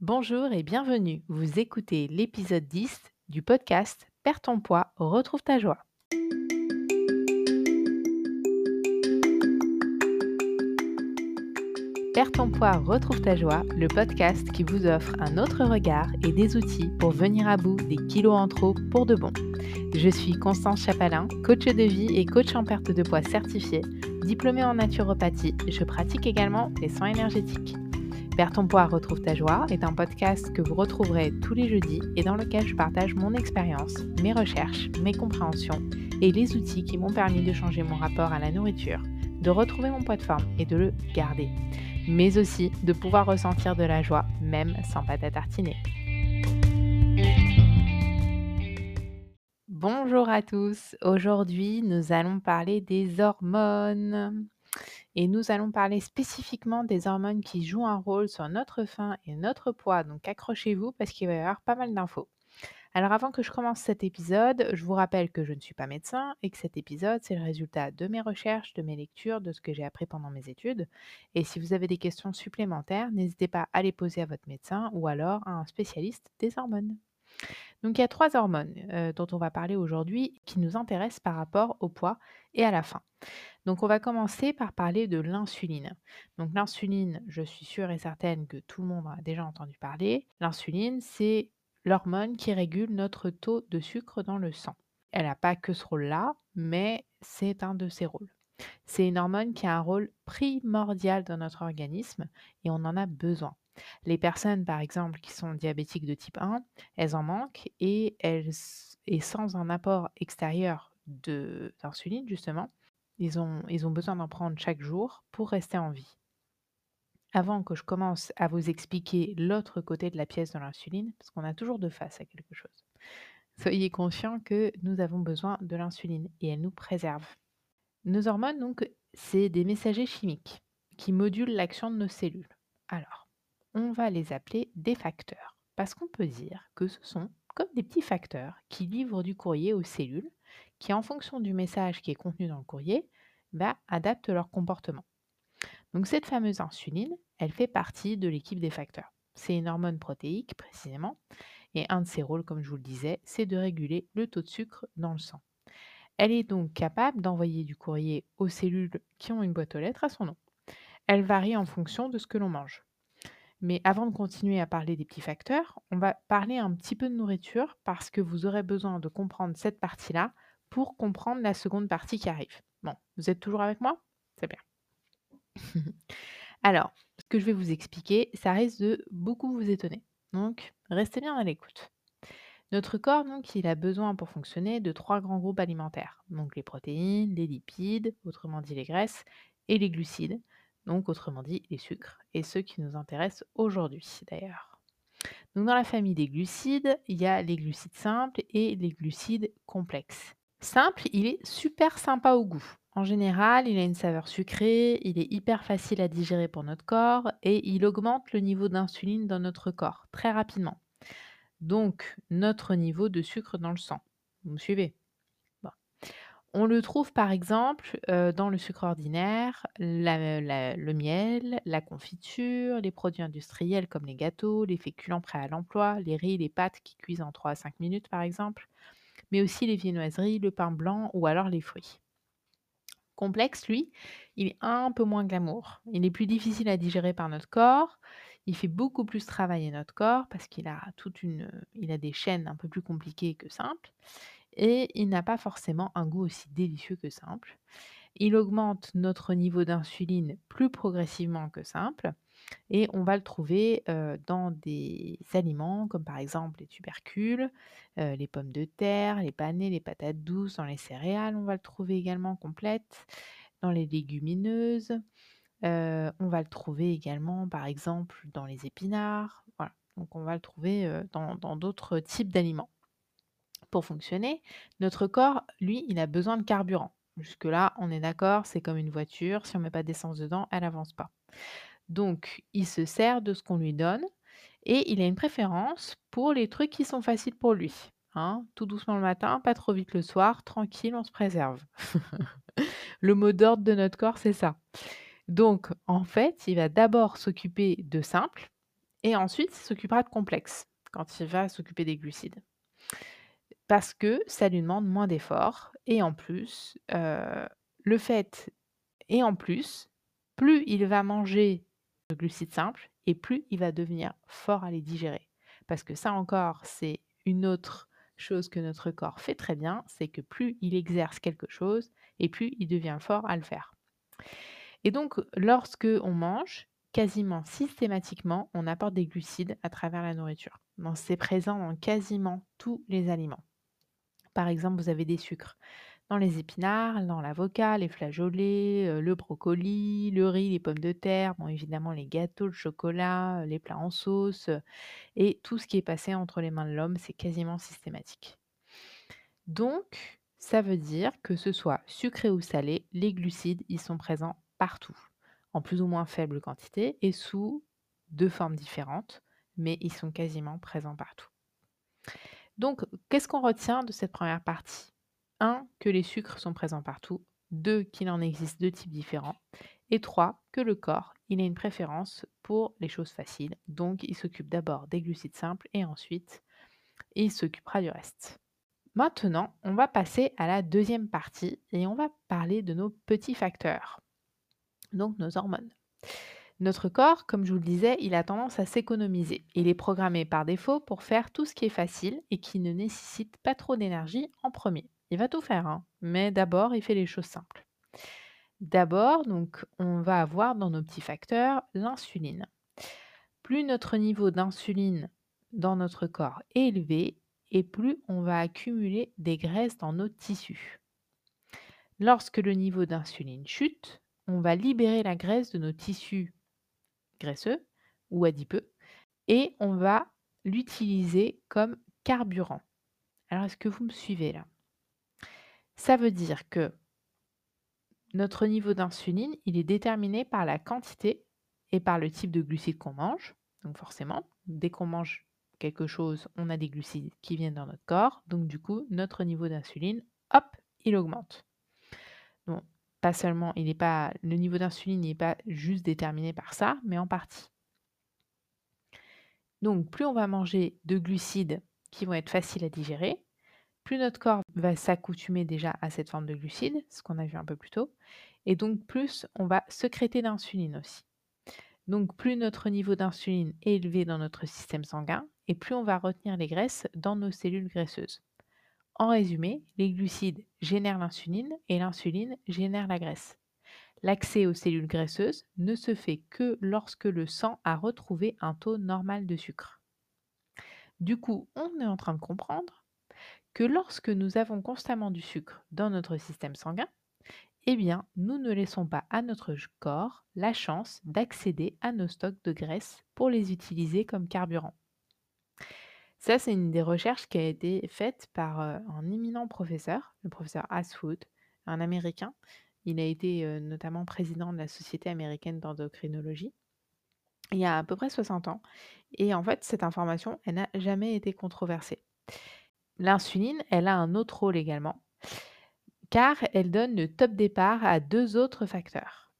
Bonjour et bienvenue. Vous écoutez l'épisode 10 du podcast Perds ton poids, retrouve ta joie. Perds ton poids, retrouve ta joie, le podcast qui vous offre un autre regard et des outils pour venir à bout des kilos en trop pour de bon. Je suis Constance Chapalin, coach de vie et coach en perte de poids certifié, diplômée en naturopathie. Je pratique également les soins énergétiques. Perds ton poids, retrouve ta joie est un podcast que vous retrouverez tous les jeudis et dans lequel je partage mon expérience, mes recherches, mes compréhensions et les outils qui m'ont permis de changer mon rapport à la nourriture, de retrouver mon poids de forme et de le garder, mais aussi de pouvoir ressentir de la joie même sans pâte à tartiner. Bonjour à tous, aujourd'hui nous allons parler des hormones. Et nous allons parler spécifiquement des hormones qui jouent un rôle sur notre faim et notre poids. Donc accrochez-vous parce qu'il va y avoir pas mal d'infos. Alors avant que je commence cet épisode, je vous rappelle que je ne suis pas médecin et que cet épisode, c'est le résultat de mes recherches, de mes lectures, de ce que j'ai appris pendant mes études. Et si vous avez des questions supplémentaires, n'hésitez pas à les poser à votre médecin ou alors à un spécialiste des hormones. Donc il y a trois hormones euh, dont on va parler aujourd'hui qui nous intéressent par rapport au poids et à la faim. Donc on va commencer par parler de l'insuline. Donc l'insuline, je suis sûre et certaine que tout le monde a déjà entendu parler. L'insuline, c'est l'hormone qui régule notre taux de sucre dans le sang. Elle n'a pas que ce rôle-là, mais c'est un de ses rôles. C'est une hormone qui a un rôle primordial dans notre organisme et on en a besoin. Les personnes, par exemple, qui sont diabétiques de type 1, elles en manquent et, elles, et sans un apport extérieur d'insuline, justement, ils ont, ils ont besoin d'en prendre chaque jour pour rester en vie. Avant que je commence à vous expliquer l'autre côté de la pièce de l'insuline, parce qu'on a toujours deux faces à quelque chose, soyez conscients que nous avons besoin de l'insuline et elle nous préserve. Nos hormones, donc, c'est des messagers chimiques qui modulent l'action de nos cellules. Alors, on va les appeler des facteurs, parce qu'on peut dire que ce sont comme des petits facteurs qui livrent du courrier aux cellules, qui en fonction du message qui est contenu dans le courrier, bah, adaptent leur comportement. Donc cette fameuse insuline, elle fait partie de l'équipe des facteurs. C'est une hormone protéique précisément, et un de ses rôles, comme je vous le disais, c'est de réguler le taux de sucre dans le sang. Elle est donc capable d'envoyer du courrier aux cellules qui ont une boîte aux lettres à son nom. Elle varie en fonction de ce que l'on mange. Mais avant de continuer à parler des petits facteurs, on va parler un petit peu de nourriture parce que vous aurez besoin de comprendre cette partie-là pour comprendre la seconde partie qui arrive. Bon, vous êtes toujours avec moi? C'est bien. Alors, ce que je vais vous expliquer, ça risque de beaucoup vous étonner. Donc, restez bien à l'écoute. Notre corps, donc, il a besoin pour fonctionner de trois grands groupes alimentaires. Donc, les protéines, les lipides, autrement dit les graisses, et les glucides donc autrement dit les sucres, et ceux qui nous intéressent aujourd'hui d'ailleurs. Dans la famille des glucides, il y a les glucides simples et les glucides complexes. Simple, il est super sympa au goût. En général, il a une saveur sucrée, il est hyper facile à digérer pour notre corps et il augmente le niveau d'insuline dans notre corps très rapidement. Donc notre niveau de sucre dans le sang. Vous me suivez? On le trouve par exemple dans le sucre ordinaire, le miel, la confiture, les produits industriels comme les gâteaux, les féculents prêts à l'emploi, les riz, les pâtes qui cuisent en 3 à 5 minutes par exemple, mais aussi les viennoiseries, le pain blanc ou alors les fruits. Complexe, lui, il est un peu moins glamour. Il est plus difficile à digérer par notre corps. Il fait beaucoup plus travailler notre corps parce qu'il a toute une, il a des chaînes un peu plus compliquées que simples et il n'a pas forcément un goût aussi délicieux que simple. Il augmente notre niveau d'insuline plus progressivement que simple et on va le trouver dans des aliments comme par exemple les tubercules, les pommes de terre, les panais, les patates douces, dans les céréales, on va le trouver également complète, dans les légumineuses, on va le trouver également par exemple dans les épinards, voilà. Donc on va le trouver dans d'autres types d'aliments pour fonctionner, notre corps, lui, il a besoin de carburant. Jusque-là, on est d'accord, c'est comme une voiture, si on ne met pas d'essence dedans, elle n'avance pas. Donc, il se sert de ce qu'on lui donne et il a une préférence pour les trucs qui sont faciles pour lui. Hein. Tout doucement le matin, pas trop vite le soir, tranquille, on se préserve. le mot d'ordre de notre corps, c'est ça. Donc, en fait, il va d'abord s'occuper de simple et ensuite il s'occupera de complexes quand il va s'occuper des glucides. Parce que ça lui demande moins d'efforts et en plus, le fait et en plus, plus il va manger de glucides simples et plus il va devenir fort à les digérer. Parce que ça encore, c'est une autre chose que notre corps fait très bien, c'est que plus il exerce quelque chose et plus il devient fort à le faire. Et donc lorsque on mange, quasiment systématiquement, on apporte des glucides à travers la nourriture. Donc c'est présent dans quasiment tous les aliments. Par exemple, vous avez des sucres dans les épinards, dans l'avocat, les flageolets, euh, le brocoli, le riz, les pommes de terre, bon évidemment les gâteaux, le chocolat, euh, les plats en sauce euh, et tout ce qui est passé entre les mains de l'homme, c'est quasiment systématique. Donc, ça veut dire que ce soit sucré ou salé, les glucides, ils sont présents partout, en plus ou moins faible quantité et sous deux formes différentes, mais ils sont quasiment présents partout. Donc, qu'est-ce qu'on retient de cette première partie? 1. Que les sucres sont présents partout. 2. Qu'il en existe deux types différents. Et 3. Que le corps, il a une préférence pour les choses faciles. Donc, il s'occupe d'abord des glucides simples et ensuite, il s'occupera du reste. Maintenant, on va passer à la deuxième partie et on va parler de nos petits facteurs, donc nos hormones. Notre corps, comme je vous le disais, il a tendance à s'économiser. Il est programmé par défaut pour faire tout ce qui est facile et qui ne nécessite pas trop d'énergie en premier. Il va tout faire, hein, mais d'abord, il fait les choses simples. D'abord, donc, on va avoir dans nos petits facteurs l'insuline. Plus notre niveau d'insuline dans notre corps est élevé, et plus on va accumuler des graisses dans nos tissus. Lorsque le niveau d'insuline chute, on va libérer la graisse de nos tissus graisseux ou adipeux et on va l'utiliser comme carburant. Alors, est-ce que vous me suivez là? Ça veut dire que notre niveau d'insuline, il est déterminé par la quantité et par le type de glucides qu'on mange. Donc forcément, dès qu'on mange quelque chose, on a des glucides qui viennent dans notre corps. Donc du coup, notre niveau d'insuline, hop, il augmente. Pas seulement, il n'est pas le niveau d'insuline n'est pas juste déterminé par ça, mais en partie. Donc plus on va manger de glucides qui vont être faciles à digérer, plus notre corps va s'accoutumer déjà à cette forme de glucides, ce qu'on a vu un peu plus tôt, et donc plus on va sécréter d'insuline aussi. Donc plus notre niveau d'insuline est élevé dans notre système sanguin, et plus on va retenir les graisses dans nos cellules graisseuses. En résumé, les glucides génèrent l'insuline et l'insuline génère la graisse. L'accès aux cellules graisseuses ne se fait que lorsque le sang a retrouvé un taux normal de sucre. Du coup, on est en train de comprendre que lorsque nous avons constamment du sucre dans notre système sanguin, eh bien, nous ne laissons pas à notre corps la chance d'accéder à nos stocks de graisse pour les utiliser comme carburant. Ça, c'est une des recherches qui a été faite par un éminent professeur, le professeur Asfood, un Américain. Il a été notamment président de la Société américaine d'endocrinologie il y a à peu près 60 ans. Et en fait, cette information, elle n'a jamais été controversée. L'insuline, elle a un autre rôle également, car elle donne le top départ à deux autres facteurs,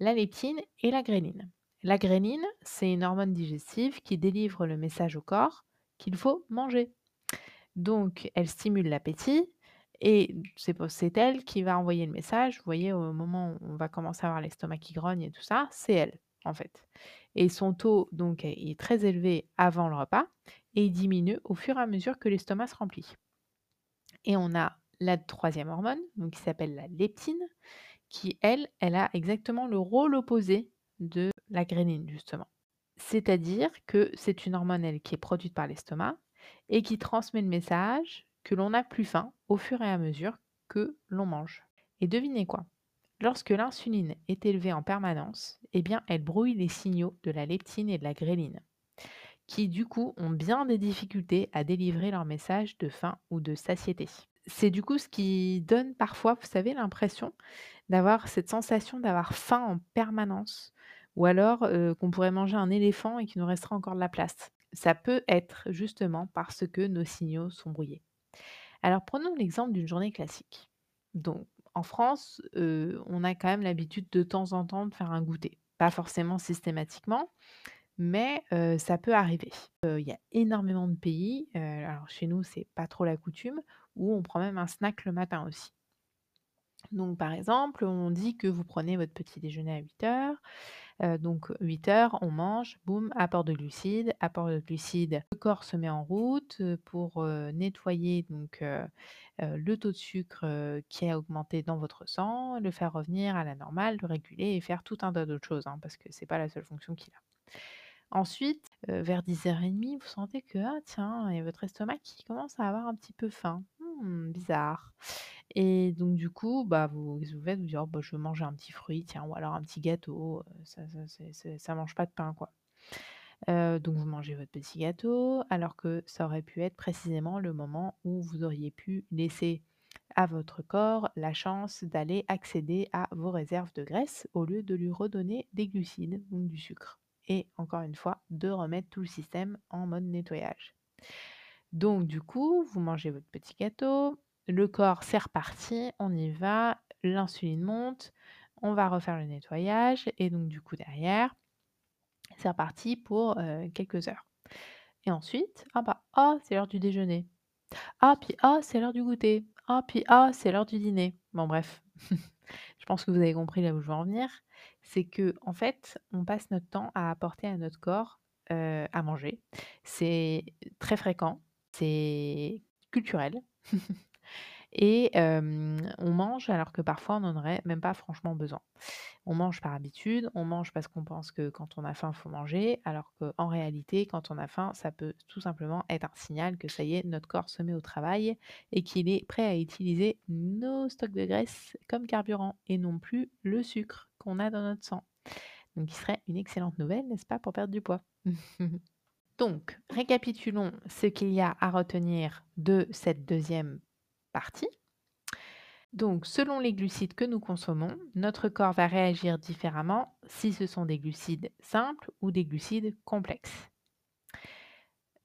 la leptine et la gréline. La gréline, c'est une hormone digestive qui délivre le message au corps qu'il faut manger. Donc, elle stimule l'appétit et c'est elle qui va envoyer le message. Vous voyez, au moment où on va commencer à avoir l'estomac qui grogne et tout ça, c'est elle, en fait. Et son taux, donc, est très élevé avant le repas et il diminue au fur et à mesure que l'estomac se remplit. Et on a la troisième hormone, donc qui s'appelle la leptine, qui, elle, elle a exactement le rôle opposé de la grénine, justement. C'est-à-dire que c'est une hormone, elle, qui est produite par l'estomac et qui transmet le message que l'on n'a plus faim au fur et à mesure que l'on mange. Et devinez quoi? Lorsque l'insuline est élevée en permanence, eh bien, elle brouille les signaux de la leptine et de la gréline qui du coup ont bien des difficultés à délivrer leur message de faim ou de satiété. C'est du coup ce qui donne parfois, vous savez, l'impression d'avoir cette sensation d'avoir faim en permanence ou alors qu'on pourrait manger un éléphant et qu'il nous restera encore de la place. Ça peut être justement parce que nos signaux sont brouillés. Alors prenons l'exemple d'une journée classique. Donc en France, on a quand même l'habitude de temps en temps de faire un goûter. Pas forcément systématiquement, mais ça peut arriver. Il y a énormément de pays, alors chez nous, c'est pas trop la coutume, où on prend même un snack le matin aussi. Donc par exemple, on dit que vous prenez votre petit déjeuner à 8:00, donc 8:00, on mange, boum, apport de glucides. Apport de glucides, le corps se met en route, pour, nettoyer donc le taux de sucre, qui a augmenté dans votre sang, le faire revenir à la normale, le réguler et faire tout un tas d'autres choses, hein, parce que c'est pas la seule fonction qu'il a. Ensuite, vers 10:30, vous sentez que, ah tiens, a votre estomac qui commence à avoir un petit peu faim. Mmh, bizarre et donc du coup, bah, vous vous faites? Vous dites: «Oh bah, je vais manger un petit fruit, tiens, ou alors un petit gâteau», heu, ça ça ça mange pas de pain, quoi. Heu, donc vous mangez votre petit gâteau, alors que ça aurait pu être précisément le moment où vous auriez pu laisser à votre corps la chance d'aller accéder à vos réserves de graisse, au lieu de lui redonner des glucides, donc du sucre et encore une fois, de remettre tout le système en mode nettoyage. Donc du coup, vous mangez votre petit gâteau, le corps, c'est reparti, on y va, l'insuline monte, on va refaire le nettoyage et donc du coup derrière, c'est reparti pour, quelques heures et ensuite, ah bah, ah, c'est l'heure du déjeuner. Ah puis, ah, c'est l'heure du goûter. Ah puis, ah, c'est l'heure du dîner. Bon bref, je pense que vous avez compris là où je veux en venir. C'est qu'en fait, on passe notre temps à apporter à notre corps, à manger. C'est très fréquent, c'est culturel et on mange alors que parfois on n'en aurait même pas franchement besoin. On mange par habitude, on mange parce qu'on pense que quand on a faim, il faut manger, alors qu'en réalité, quand on a faim, ça peut tout simplement être un signal que ça y est, notre corps se met au travail et qu'il est prêt à utiliser nos stocks de graisse comme carburant et non plus le sucre qu'on a dans notre sang. Donc qui serait une excellente nouvelle, n'est-ce pas, pour perdre du poids? Donc, récapitulons ce qu'il y a à retenir de cette deuxième partie. Donc, selon les glucides que nous consommons, notre corps va réagir différemment si ce sont des glucides simples ou des glucides complexes.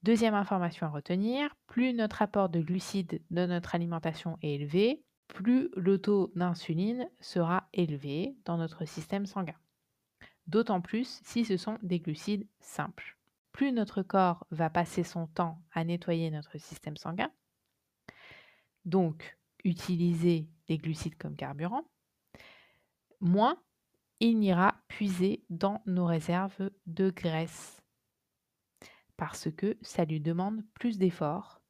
Deuxième information à retenir, plus notre apport de glucides de notre alimentation est élevé, plus le taux d'insuline sera élevé dans notre système sanguin. D'autant plus si ce sont des glucides simples. Plus notre corps va passer son temps à nettoyer notre système sanguin, donc utiliser les glucides comme carburant, moins il n'ira puiser dans nos réserves de graisse. Parce que ça lui demande plus d'efforts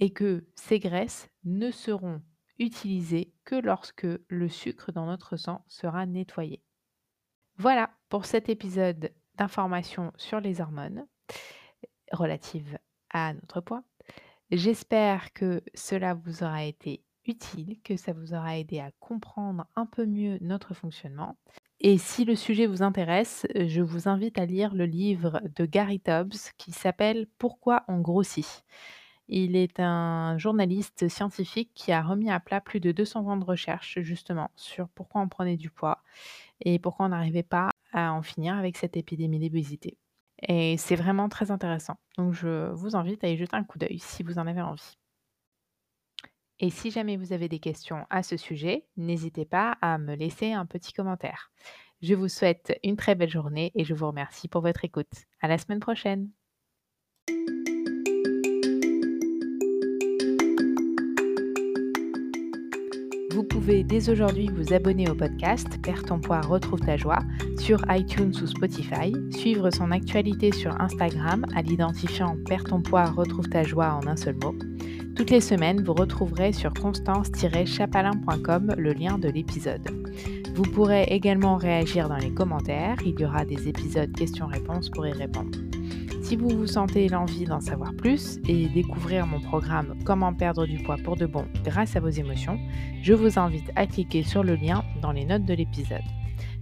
et que ces graisses ne seront utilisées que lorsque le sucre dans notre sang sera nettoyé. Voilà pour cet épisode d'informations sur les hormones relatives à notre poids. J'espère que cela vous aura été utile, que ça vous aura aidé à comprendre un peu mieux notre fonctionnement. Et si le sujet vous intéresse, je vous invite à lire le livre de Gary Tubbs qui s'appelle Pourquoi on grossit. Il est un journaliste scientifique qui a remis à plat plus de 200 ans de recherche justement sur pourquoi on prenait du poids et pourquoi on n'arrivait pas à en finir avec cette épidémie d'obésité. Et c'est vraiment très intéressant. Donc je vous invite à y jeter un coup d'œil si vous en avez envie. Et si jamais vous avez des questions à ce sujet, n'hésitez pas à me laisser un petit commentaire. Je vous souhaite une très belle journée et je vous remercie pour votre écoute. À la semaine prochaine. Vous pouvez dès aujourd'hui vous abonner au podcast Perds ton poids, retrouve ta joie sur iTunes ou Spotify, suivre son actualité sur Instagram à l'identifiant Perds ton poids, retrouve ta joie en un seul mot. Toutes les semaines, vous retrouverez sur constance-chapalin.com le lien de l'épisode. Vous pourrez également réagir dans les commentaires, il y aura des épisodes questions-réponses pour y répondre. Si vous vous sentez l'envie d'en savoir plus et découvrir mon programme Comment perdre du poids pour de bon grâce à vos émotions, je vous invite à cliquer sur le lien dans les notes de l'épisode.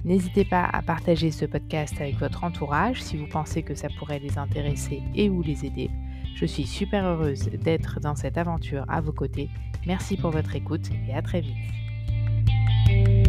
N'hésitez pas à partager ce podcast avec votre entourage si vous pensez que ça pourrait les intéresser et ou les aider. Je suis super heureuse d'être dans cette aventure à vos côtés. Merci pour votre écoute et à très vite.